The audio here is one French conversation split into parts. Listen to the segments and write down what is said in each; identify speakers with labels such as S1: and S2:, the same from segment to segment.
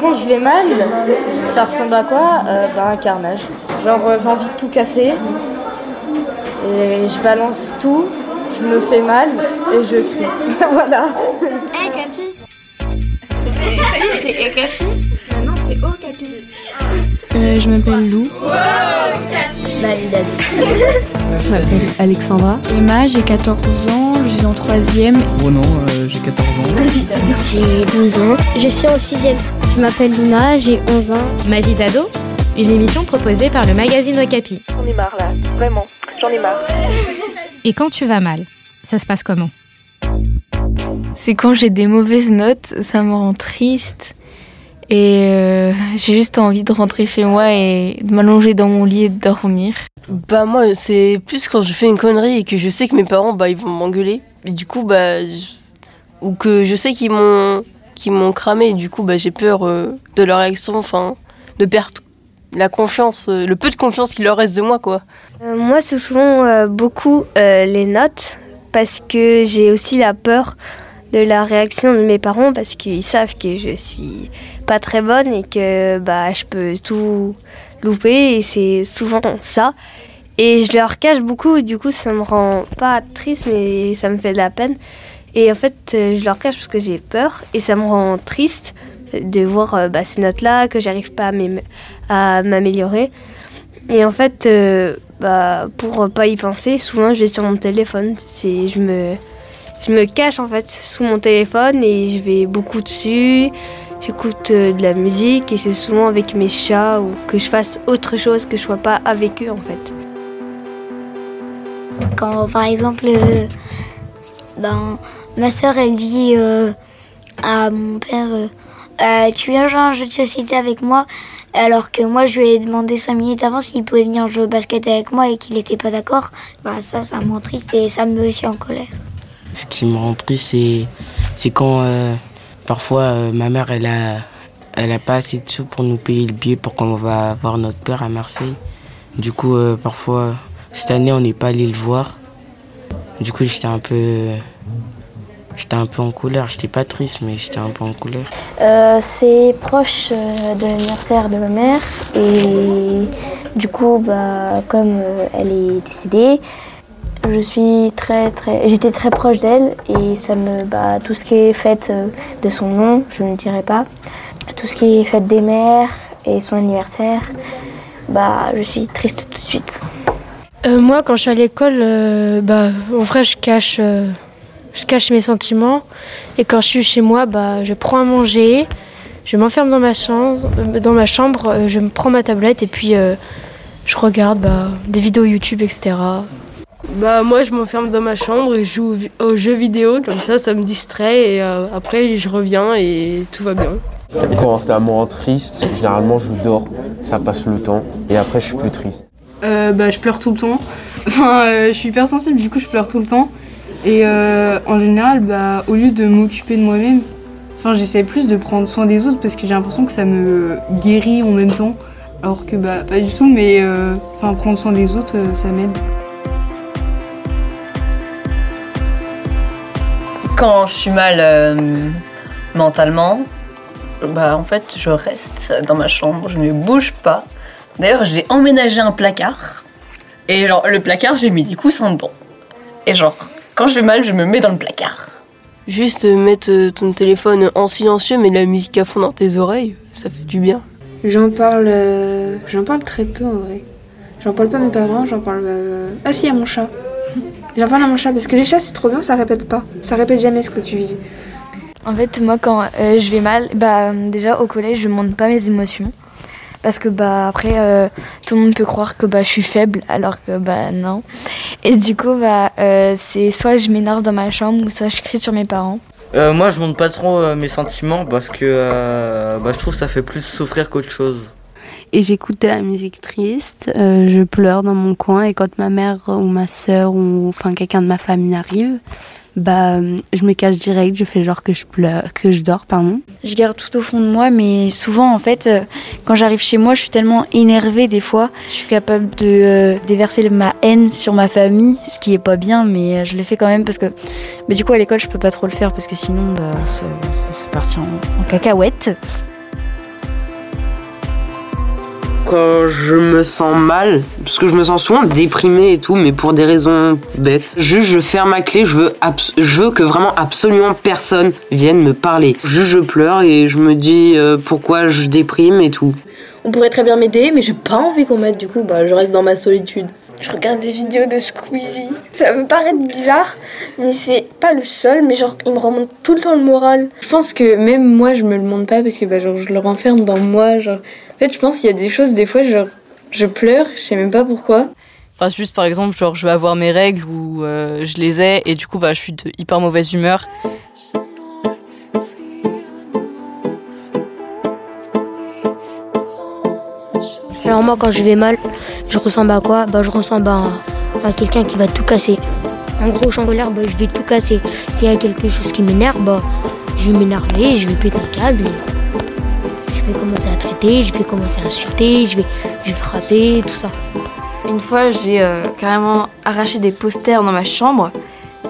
S1: Quand je vais mal, ça ressemble à quoi euh, bah, Un carnage. Genre euh, j'ai envie de tout casser. Et je balance tout, je me fais mal et je crie. voilà.
S2: Hé Capi Si, c'est Capi Non, c'est Oh Capi.
S3: Euh, je m'appelle Lou.
S4: Je m'appelle Alexandra.
S3: Emma, j'ai 14 ans, je suis en 3ème.
S5: Bruno, euh, j'ai 14 ans.
S6: J'ai 12 ans. Je suis en 6ème.
S7: Je m'appelle Luna, j'ai 11 ans.
S8: Ma vie d'ado Une émission proposée par le magazine Okapi.
S9: J'en ai marre là, vraiment, j'en ai marre.
S8: Et quand tu vas mal, ça se passe comment
S3: C'est quand j'ai des mauvaises notes, ça me rend triste. Et euh, j'ai juste envie de rentrer chez moi et de m'allonger dans mon lit et de dormir.
S10: Bah moi c'est plus quand je fais une connerie et que je sais que mes parents bah ils vont m'engueuler. Et du coup bah je- ou que je sais qu'ils m'ont qu'ils m'ont cramé du coup bah j'ai peur euh, de leur réaction, enfin de perdre la confiance, euh, le peu de confiance qu'il leur reste de moi quoi.
S7: Euh, moi, c'est souvent beaucoup les notes parce que j'ai aussi la peur de la réaction de mes parents parce qu'ils savent que je suis pas très bonne et que bah je peux tout louper et c'est souvent ça. Et je leur cache beaucoup du coup ça me rend pas triste mais ça me fait de la peine. Et en fait euh, je leur cache parce que j'ai peur et ça me rend triste de voir euh, bah, ces notes-là, que j'arrive pas à m'am- à m'améliorer. Et en fait, euh, bah, pour pas y penser, souvent je vais sur mon téléphone. Je me, je me cache en fait sous mon téléphone et je vais beaucoup dessus. J'écoute euh, de la musique et c'est souvent avec mes chats ou que je fasse autre chose que je sois pas avec eux en fait.
S6: Quand par exemple, euh, ben, ma soeur elle dit euh, à mon père euh, Euh, Tu viens jouer à un jeu de société avec moi? Alors que moi je lui ai demandé 5 minutes avant s'il pouvait venir jouer au basket avec moi et qu'il n'était pas d'accord, bah ça, ça me rend et ça me met aussi en colère.
S11: Ce qui me rend triste, c'est, quand parfois ma mère, elle a, elle a pas assez de sous pour nous payer le billet pour qu'on va voir notre père à Marseille. Du coup, parfois, cette année, on n'est pas allé le voir. Du coup, j'étais un peu, j'étais un peu en colère. J'étais pas triste, mais j'étais un peu en colère.
S12: Euh, c'est proche euh, de l'anniversaire de ma mère et du coup, bah, comme euh, elle est décédée, je suis très très, j'étais très proche d'elle et ça me, bah, tout ce qui est fête euh, de son nom, je ne dirai pas, tout ce qui est fête des mères et son anniversaire, bah, je suis triste tout de suite.
S4: Euh, moi, quand je suis à l'école, euh, bah, en vrai, je cache, euh, je cache mes sentiments. Et quand je suis chez moi, bah, je prends à manger, je m'enferme dans ma chambre, euh, dans ma chambre, euh, je me prends ma tablette et puis euh, je regarde bah, des vidéos YouTube, etc.
S10: Bah moi je m'enferme dans ma chambre et je joue aux jeux vidéo, comme ça ça me distrait et euh, après je reviens et tout va bien.
S13: Quand c'est un moment triste, généralement je dors, ça passe le temps et après je suis plus triste.
S14: Euh, bah, je pleure tout le temps. Enfin, euh, je suis hypersensible, du coup, je pleure tout le temps. Et euh, en général, bah, au lieu de m'occuper de moi-même, enfin, j'essaie plus de prendre soin des autres parce que j'ai l'impression que ça me guérit en même temps. Alors que, bah, pas du tout, mais euh, prendre soin des autres, euh, ça m'aide.
S15: Quand je suis mal mentalement, bah en fait je reste dans ma chambre, je ne bouge pas. D'ailleurs j'ai emménagé un placard et genre le placard j'ai mis des coussins dedans. Et genre quand je vais mal je me mets dans le placard.
S10: Juste mettre euh, ton téléphone en silencieux mais la musique à fond dans tes oreilles, ça fait du bien.
S16: J'en parle, euh, j'en parle très peu en vrai. J'en parle pas à mes parents, j'en parle. euh, Ah si, à mon chat. J'en parle à mon chat parce que les chats c'est trop bien, ça répète pas. Ça répète jamais ce que tu dis.
S3: En fait, moi, quand euh, je vais mal, bah, déjà au collège, je montre pas mes émotions. Parce que bah après euh, tout le monde peut croire que bah je suis faible alors que bah non. Et du coup bah euh, c'est soit je m'énerve dans ma chambre ou soit je crie sur mes parents.
S17: Euh, moi, je montre pas trop euh, mes sentiments parce que euh, bah, je trouve que ça fait plus souffrir qu'autre chose.
S18: et j'écoute de la musique triste, euh, je pleure dans mon coin et quand ma mère ou ma soeur ou enfin quelqu'un de ma famille arrive, bah euh, je me cache direct, je fais genre que je pleure, que je dors pardon.
S3: Je garde tout au fond de moi, mais souvent, en fait, euh, quand j'arrive chez moi, je suis tellement énervée des fois. Je suis capable de euh, déverser ma haine sur ma famille, ce qui est pas bien, mais je le fais quand même parce que. Mais du coup, à l'école, je peux pas trop le faire parce que sinon, bah, c'est parti en, en cacahuète.
S19: Quand je me sens mal, parce que je me sens souvent déprimé et tout, mais pour des raisons bêtes. Juste, je ferme ma clé, je veux, je veux que vraiment absolument personne vienne me parler. Juste, je pleure et je me dis euh, pourquoi je déprime et tout.
S1: On pourrait très bien m'aider, mais j'ai pas envie qu'on m'aide, du coup, bah, je reste dans ma solitude.
S20: Je regarde des vidéos de Squeezie. Ça peut paraître bizarre, mais c'est pas le seul, mais genre, il me remonte tout le temps le moral.
S21: Je pense que même moi, je me le montre pas parce que bah, genre, je le renferme dans moi. Genre. En fait, je pense qu'il y a des choses, des fois, genre, je pleure, je sais même pas pourquoi.
S22: Enfin, juste par exemple, genre, je vais avoir mes règles ou euh, je les ai et du coup, bah, je suis de hyper mauvaise humeur.
S4: Alors moi quand je vais mal, je ressemble à quoi? Bah je ressemble à, quelqu'un qui va tout casser. En gros, je en colère, bah, je vais tout casser. S'il y a quelque chose qui m'énerve, bah, je vais m'énerver, je vais péter un câble. Je vais commencer à traiter, je vais commencer à insulter, je vais, je vais frapper, tout ça.
S23: Une fois, j'ai euh, carrément arraché des posters dans ma chambre.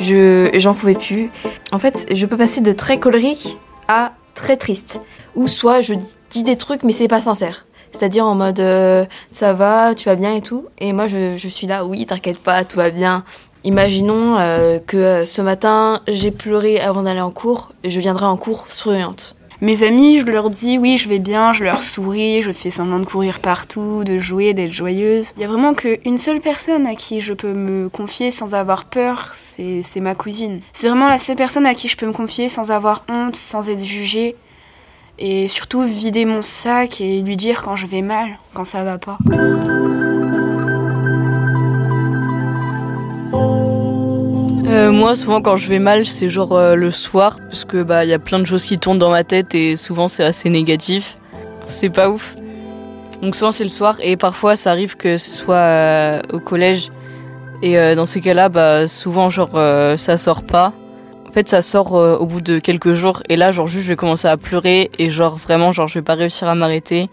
S23: Je j'en pouvais plus. En fait, je peux passer de très colérique à très triste. Ou soit je dis des trucs mais c'est pas sincère. C'est-à-dire en mode euh, ça va, tu vas bien et tout. Et moi je, suis là, oui, t'inquiète pas, tout va bien. Imaginons euh, que euh, ce matin j'ai pleuré avant d'aller en cours et je viendrai en cours souriante.
S24: Mes amis, je leur dis oui, je vais bien, je leur souris, je fais semblant de courir partout, de jouer, d'être joyeuse. Il y a vraiment qu'une seule personne à qui je peux me confier sans avoir peur, c'est ma cousine. C'est vraiment la seule personne à qui je peux me confier sans avoir honte, sans être jugée et surtout vider mon sac et lui dire quand je vais mal, quand ça va pas.
S22: Euh, moi, souvent, quand je vais mal, c'est genre euh, le soir, parce que bah y a plein de choses qui tournent dans ma tête et souvent c'est assez négatif. C'est pas ouf. Donc souvent c'est le soir et parfois ça arrive que ce soit euh, au collège et dans ces cas-là, bah souvent genre ça sort pas. En fait, ça sort au bout de quelques jours et là, genre juste je vais commencer à pleurer et genre vraiment genre je vais pas réussir à m'arrêter.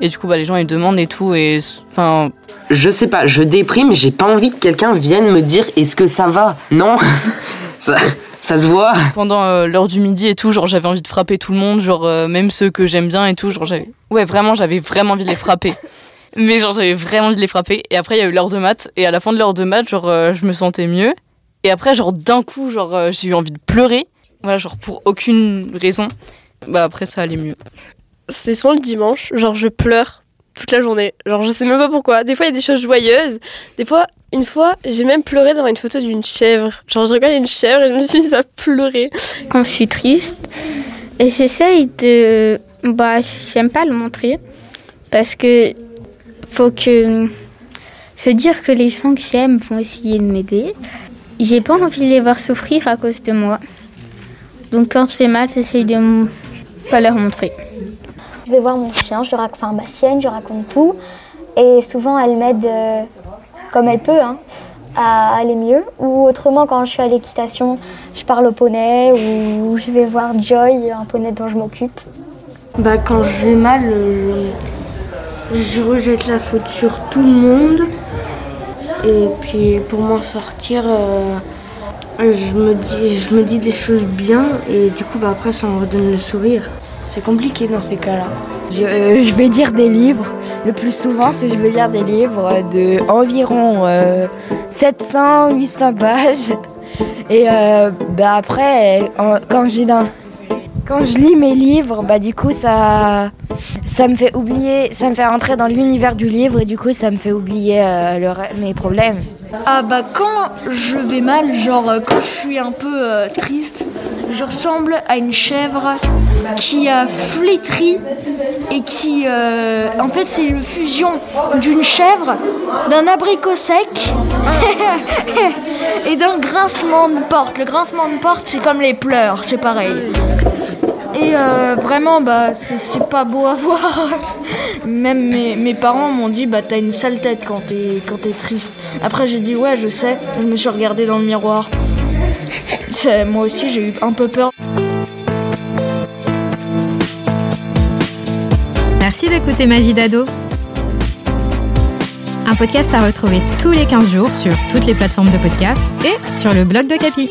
S22: Et du coup, bah, les gens ils demandent et tout. Et enfin.
S19: Je sais pas, je déprime, j'ai pas envie que quelqu'un vienne me dire est-ce que ça va? Non ça, ça se voit.
S22: Pendant euh, l'heure du midi et tout, genre j'avais envie de frapper tout le monde, genre euh, même ceux que j'aime bien et tout. Genre j'avais. Ouais, vraiment, j'avais vraiment envie de les frapper. Mais genre j'avais vraiment envie de les frapper. Et après, il y a eu l'heure de maths. Et à la fin de l'heure de maths, genre euh, je me sentais mieux. Et après, genre d'un coup, genre j'ai eu envie de pleurer. Voilà, genre pour aucune raison. Bah après, ça allait mieux
S25: c'est souvent le dimanche, genre je pleure toute la journée. Genre je sais même pas pourquoi. Des fois il y a des choses joyeuses. Des fois, une fois, j'ai même pleuré devant une photo d'une chèvre. Genre je regarde une chèvre et je me suis mise à pleurer.
S26: Quand je suis triste, et j'essaye de... Bah j'aime pas le montrer. Parce que faut que... Se dire que les gens que j'aime vont essayer de m'aider. J'ai pas envie de les voir souffrir à cause de moi. Donc quand je fais mal, j'essaye de pas leur montrer.
S12: Je vais voir mon chien, je raconte, enfin ma chienne, je raconte tout. Et souvent, elle m'aide euh, comme elle peut hein, à aller mieux. Ou autrement, quand je suis à l'équitation, je parle au poney ou je vais voir Joy, un poney dont je m'occupe.
S21: Bah, quand je vais mal, euh, je rejette la faute sur tout le monde. Et puis pour m'en sortir, euh, je, me dis, je me dis des choses bien et du coup bah, après ça me redonne le sourire. C'est compliqué dans ces cas-là.
S1: Je, je, vais lire des livres. Le plus souvent, c'est je vais lire des livres de environ 700-800 pages. Et euh, bah après, quand j'ai dans, quand je lis mes livres, bah du coup ça, ça me fait oublier, ça me fait rentrer dans l'univers du livre et du coup ça me fait oublier euh, mes problèmes.
S27: Ah bah quand je vais mal, genre euh, quand je suis un peu euh, triste, je ressemble à une chèvre qui a flétri et qui, en fait, c'est une fusion d'une chèvre, d'un abricot sec et d'un grincement de porte. Le grincement de porte, c'est comme les pleurs, c'est pareil. Euh, vraiment, bah, c'est pas beau à voir. Même mes, mes parents m'ont dit, bah, t'as une sale tête quand t'es triste. Après, j'ai dit, ouais, je sais. Je me suis regardée dans le miroir. Moi aussi, j'ai eu un peu peur.
S8: Merci d'écouter Ma vie d'ado. Un podcast à retrouver tous les 15 jours sur toutes les plateformes de podcast et sur le blog de Capi.